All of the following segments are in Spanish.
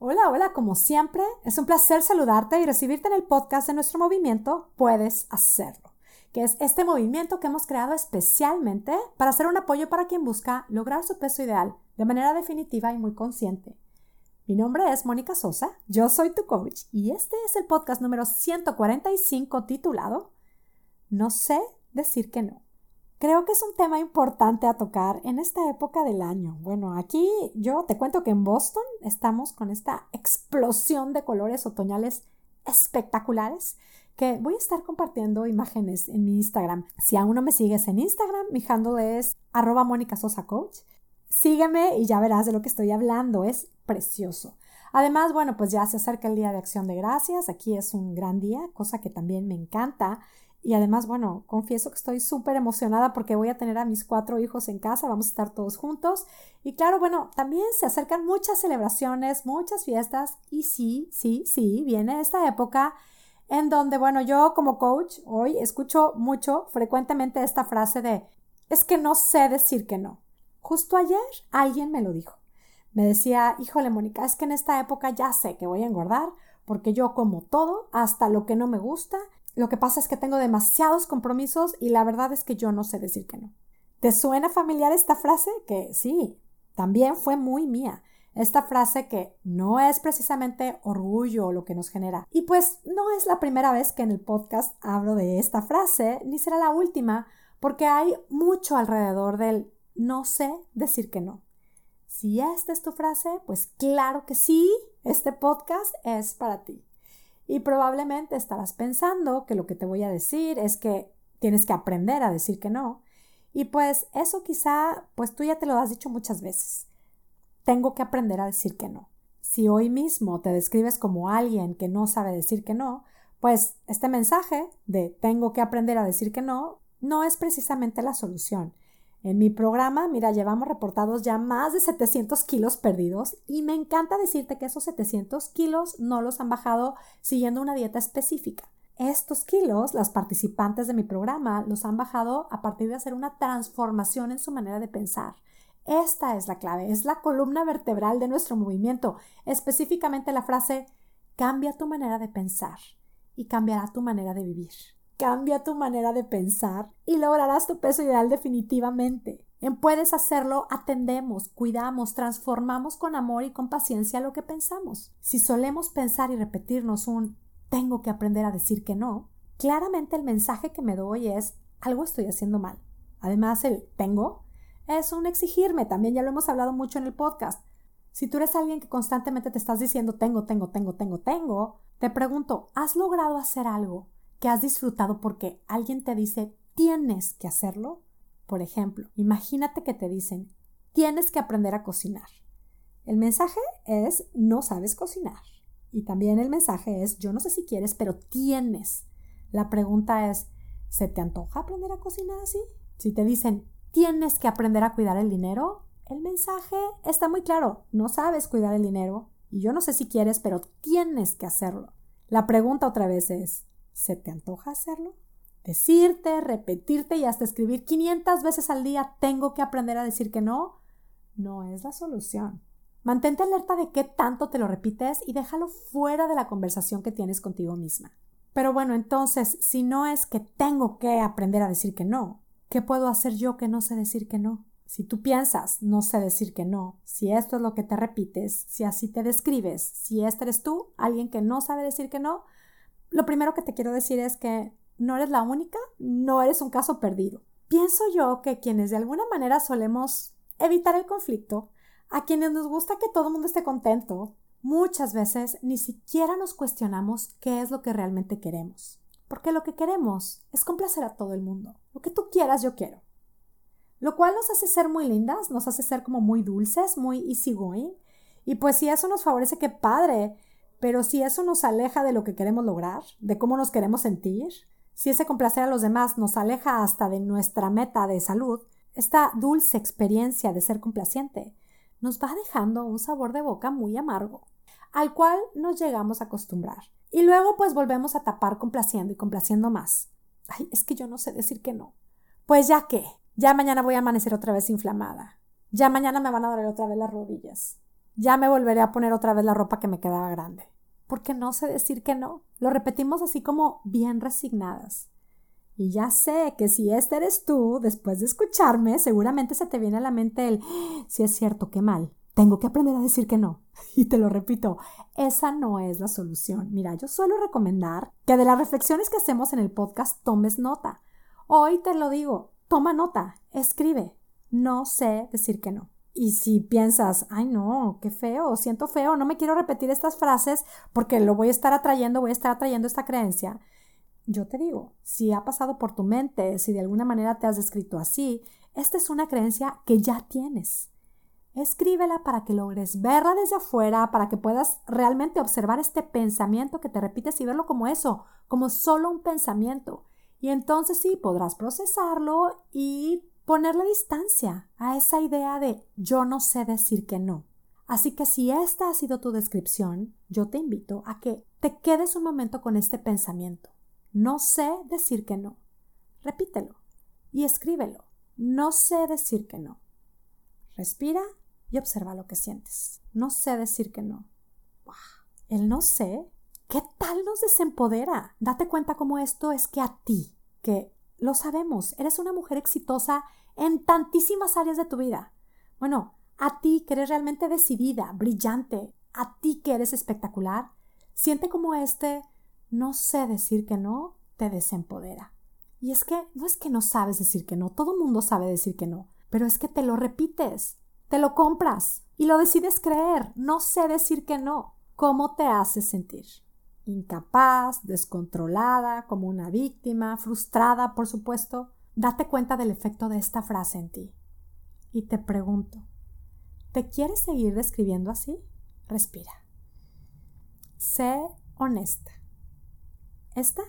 Hola, hola, como siempre, es un placer saludarte y recibirte en el podcast de nuestro movimiento Puedes Hacerlo, que es este movimiento que hemos creado especialmente para ser un apoyo para quien busca lograr su peso ideal de manera definitiva y muy consciente. Mi nombre es Mónica Sosa, yo soy tu coach y este es el podcast número 145 titulado No sé decir que no. Creo que es un tema importante a tocar en esta época del año. Bueno, aquí yo te cuento que en Boston estamos con esta explosión de colores otoñales espectaculares que voy a estar compartiendo imágenes en mi Instagram. Si aún no me sigues en Instagram, mi handle es arroba Mónica Sosa Coach. Sígueme y ya verás de lo que estoy hablando. Es precioso. Además, bueno, pues ya se acerca el Día de Acción de Gracias. Aquí es un gran día, cosa que también me encanta. Y además, bueno, confieso que estoy súper emocionada porque voy a tener a mis cuatro hijos en casa, vamos a estar todos juntos. Y claro, bueno, también se acercan muchas celebraciones, muchas fiestas. Y sí, sí, sí, viene esta época en donde, bueno, yo como coach hoy escucho mucho, frecuentemente esta frase de, es que no sé decir que no. Justo ayer alguien me lo dijo. Me decía, híjole, Mónica, es que en esta época ya sé que voy a engordar porque yo como todo, hasta lo que no me gusta, lo que pasa es que tengo demasiados compromisos y la verdad es que yo no sé decir que no. ¿Te suena familiar esta frase? Que sí, también fue muy mía. Esta frase que no es precisamente orgullo lo que nos genera. Y pues no es la primera vez que en el podcast hablo de esta frase, ni será la última, porque hay mucho alrededor del no sé decir que no. Si esta es tu frase, pues claro que sí, este podcast es para ti. Y probablemente estarás pensando que lo que te voy a decir es que tienes que aprender a decir que no. Y pues eso quizá, pues tú ya te lo has dicho muchas veces. Tengo que aprender a decir que no. Si hoy mismo te describes como alguien que no sabe decir que no, pues este mensaje de tengo que aprender a decir que no no es precisamente la solución. En mi programa, mira, llevamos reportados ya más de 700 kilos perdidos y me encanta decirte que esos 700 kilos no los han bajado siguiendo una dieta específica. Estos kilos, las participantes de mi programa, los han bajado a partir de hacer una transformación en su manera de pensar. Esta es la clave, es la columna vertebral de nuestro movimiento, específicamente la frase cambia tu manera de pensar y cambiará tu manera de vivir. Cambia tu manera de pensar y lograrás tu peso ideal definitivamente. En Puedes hacerlo, atendemos, cuidamos, transformamos con amor y con paciencia lo que pensamos. Si solemos pensar y repetirnos un tengo que aprender a decir que no, claramente el mensaje que me doy es algo estoy haciendo mal. Además, el tengo es un exigirme, también ya lo hemos hablado mucho en el podcast. Si tú eres alguien que constantemente te estás diciendo tengo, tengo, tengo, tengo, tengo, te pregunto, ¿has logrado hacer algo que has disfrutado porque alguien te dice tienes que hacerlo. Por ejemplo, imagínate que te dicen tienes que aprender a cocinar. El mensaje es no sabes cocinar. Y también el mensaje es yo no sé si quieres, pero tienes. La pregunta es ¿se te antoja aprender a cocinar así? Si te dicen tienes que aprender a cuidar el dinero, el mensaje está muy claro, no sabes cuidar el dinero y yo no sé si quieres, pero tienes que hacerlo. La pregunta otra vez es ¿Se te antoja hacerlo? Decirte, repetirte y hasta escribir 500 veces al día tengo que aprender a decir que no, no es la solución. Mantente alerta de qué tanto te lo repites y déjalo fuera de la conversación que tienes contigo misma. Pero bueno, entonces, si no es que tengo que aprender a decir que no, ¿qué puedo hacer yo que no sé decir que no? Si tú piensas, no sé decir que no, si esto es lo que te repites, si así te describes, si este eres tú, alguien que no sabe decir que no, lo primero que te quiero decir es que no eres la única, no eres un caso perdido. Pienso yo que quienes de alguna manera solemos evitar el conflicto, a quienes nos gusta que todo el mundo esté contento, muchas veces ni siquiera nos cuestionamos qué es lo que realmente queremos. Porque lo que queremos es complacer a todo el mundo. Lo que tú quieras, yo quiero. Lo cual nos hace ser muy lindas, nos hace ser como muy dulces, muy easygoing. Y pues si eso nos favorece, qué padre. Pero si eso nos aleja de lo que queremos lograr, de cómo nos queremos sentir, si ese complacer a los demás nos aleja hasta de nuestra meta de salud, esta dulce experiencia de ser complaciente nos va dejando un sabor de boca muy amargo, al cual nos llegamos a acostumbrar. Y luego pues volvemos a tapar complaciendo y complaciendo más. Ay, es que yo no sé decir que no. Pues ya que, ya mañana voy a amanecer otra vez inflamada. Ya mañana me van a doler otra vez las rodillas. Ya me volveré a poner otra vez la ropa que me quedaba grande. Porque no sé decir que no. Lo repetimos así como bien resignadas. Y ya sé que si este eres tú, después de escucharme, seguramente se te viene a la mente el, si es cierto, qué mal. Tengo que aprender a decir que no. Y te lo repito, esa no es la solución. Mira, yo suelo recomendar que de las reflexiones que hacemos en el podcast tomes nota. Hoy te lo digo, toma nota, escribe. No sé decir que no. Y si piensas, ay no, qué feo, siento feo, no me quiero repetir estas frases porque lo voy a estar atrayendo, voy a estar atrayendo esta creencia. Yo te digo, si ha pasado por tu mente, si de alguna manera te has descrito así, esta es una creencia que ya tienes. Escríbela para que logres verla desde afuera, para que puedas realmente observar este pensamiento que te repites y verlo como eso, como solo un pensamiento. Y entonces sí podrás procesarlo y ponerle distancia a esa idea de yo no sé decir que no. Así que si esta ha sido tu descripción, yo te invito a que te quedes un momento con este pensamiento. No sé decir que no. Repítelo y escríbelo. No sé decir que no. Respira y observa lo que sientes. No sé decir que no. El no sé, ¿qué tal nos desempodera? Date cuenta cómo esto es que a ti, que lo sabemos, eres una mujer exitosa en tantísimas áreas de tu vida. Bueno, a ti que eres realmente decidida, brillante, a ti que eres espectacular, siente como este no sé decir que no te desempodera. Y es que no es que no sabes decir que no, todo mundo sabe decir que no, pero es que te lo repites, te lo compras y lo decides creer. No sé decir que no. ¿Cómo te hace sentir? Incapaz, descontrolada, como una víctima, frustrada, por supuesto. Date cuenta del efecto de esta frase en ti. Y te pregunto, ¿te quieres seguir describiendo así? Respira. Sé honesta. Esta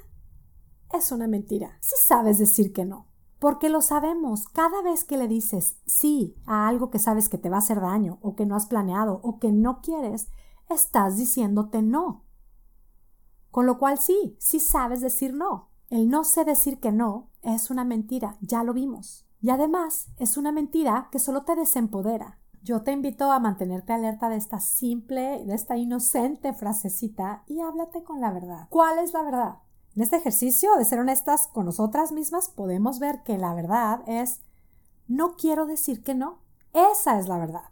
es una mentira. Si sabes decir que no. Porque lo sabemos, cada vez que le dices sí a algo que sabes que te va a hacer daño o que no has planeado o que no quieres, estás diciéndote no. Con lo cual sí, sí sabes decir no. El no sé decir que no es una mentira, ya lo vimos. Y además es una mentira que solo te desempodera. Yo te invito a mantenerte alerta de esta simple, de esta inocente frasecita y háblate con la verdad. ¿Cuál es la verdad? En este ejercicio de ser honestas con nosotras mismas podemos ver que la verdad es no quiero decir que no. Esa es la verdad.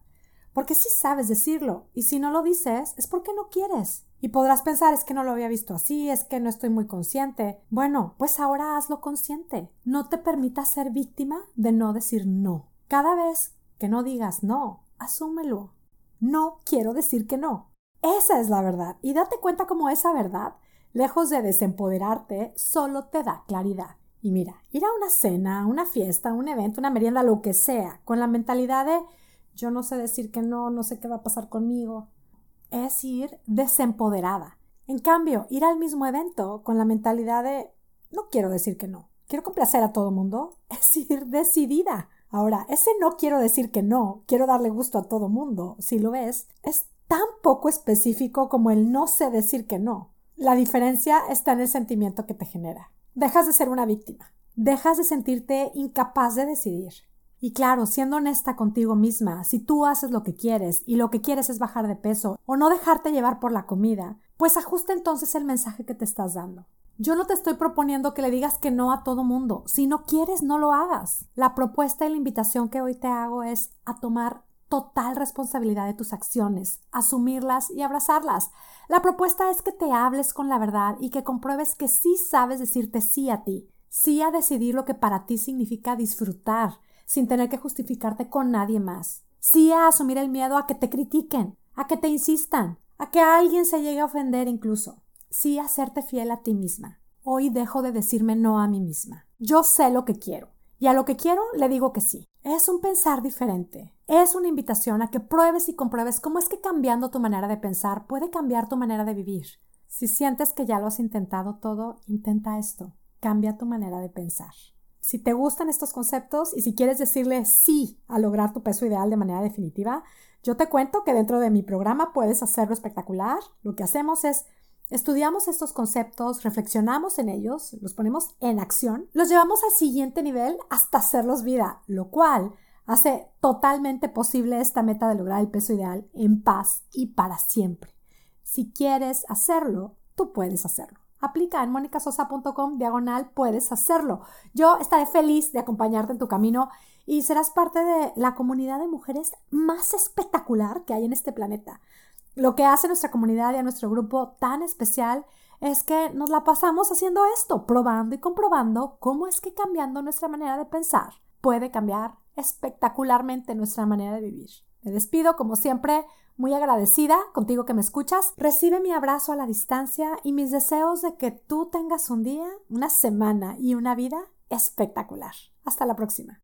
Porque si sabes decirlo y si no lo dices es porque no quieres. Y podrás pensar es que no lo había visto así, es que no estoy muy consciente. Bueno, pues ahora hazlo consciente. No te permitas ser víctima de no decir no. Cada vez que no digas no, asúmelo. No quiero decir que no. Esa es la verdad. Y date cuenta cómo esa verdad lejos de desempoderarte, solo te da claridad. Y mira, ir a una cena, una fiesta, un evento, una merienda, lo que sea, con la mentalidad de yo no sé decir que no, no sé qué va a pasar conmigo, es ir desempoderada. En cambio, ir al mismo evento con la mentalidad de no quiero decir que no, quiero complacer a todo mundo, es ir decidida. Ahora, ese no quiero decir que no, quiero darle gusto a todo mundo, si lo ves, es tan poco específico como el no sé decir que no. La diferencia está en el sentimiento que te genera. Dejas de ser una víctima. Dejas de sentirte incapaz de decidir. Y claro, siendo honesta contigo misma, si tú haces lo que quieres y lo que quieres es bajar de peso o no dejarte llevar por la comida, pues ajusta entonces el mensaje que te estás dando. Yo no te estoy proponiendo que le digas que no a todo mundo. Si no quieres, no lo hagas. La propuesta y la invitación que hoy te hago es a tomar total responsabilidad de tus acciones, asumirlas y abrazarlas. La propuesta es que te hables con la verdad y que compruebes que sí sabes decirte sí a ti, sí a decidir lo que para ti significa disfrutar, sin tener que justificarte con nadie más, sí a asumir el miedo a que te critiquen, a que te insistan, a que alguien se llegue a ofender incluso, sí a serte fiel a ti misma. Hoy dejo de decirme no a mí misma. Yo sé lo que quiero y a lo que quiero le digo que sí. Es un pensar diferente. Es una invitación a que pruebes y compruebes cómo es que cambiando tu manera de pensar puede cambiar tu manera de vivir. Si sientes que ya lo has intentado todo, intenta esto. Cambia tu manera de pensar. Si te gustan estos conceptos y si quieres decirle sí a lograr tu peso ideal de manera definitiva, yo te cuento que dentro de mi programa puedes hacerlo espectacular. Lo que hacemos es Estudiamos estos conceptos, reflexionamos en ellos, los ponemos en acción, los llevamos al siguiente nivel hasta hacerlos vida, lo cual hace totalmente posible esta meta de lograr el peso ideal en paz y para siempre. Si quieres hacerlo, tú puedes hacerlo. Aplica en monicasosa.com diagonal, puedes hacerlo. Yo estaré feliz de acompañarte en tu camino y serás parte de la comunidad de mujeres más espectacular que hay en este planeta. Lo que hace nuestra comunidad y a nuestro grupo tan especial es que nos la pasamos haciendo esto, probando y comprobando cómo es que cambiando nuestra manera de pensar puede cambiar espectacularmente nuestra manera de vivir. Me despido, como siempre, muy agradecida contigo que me escuchas. Recibe mi abrazo a la distancia y mis deseos de que tú tengas un día, una semana y una vida espectacular. Hasta la próxima.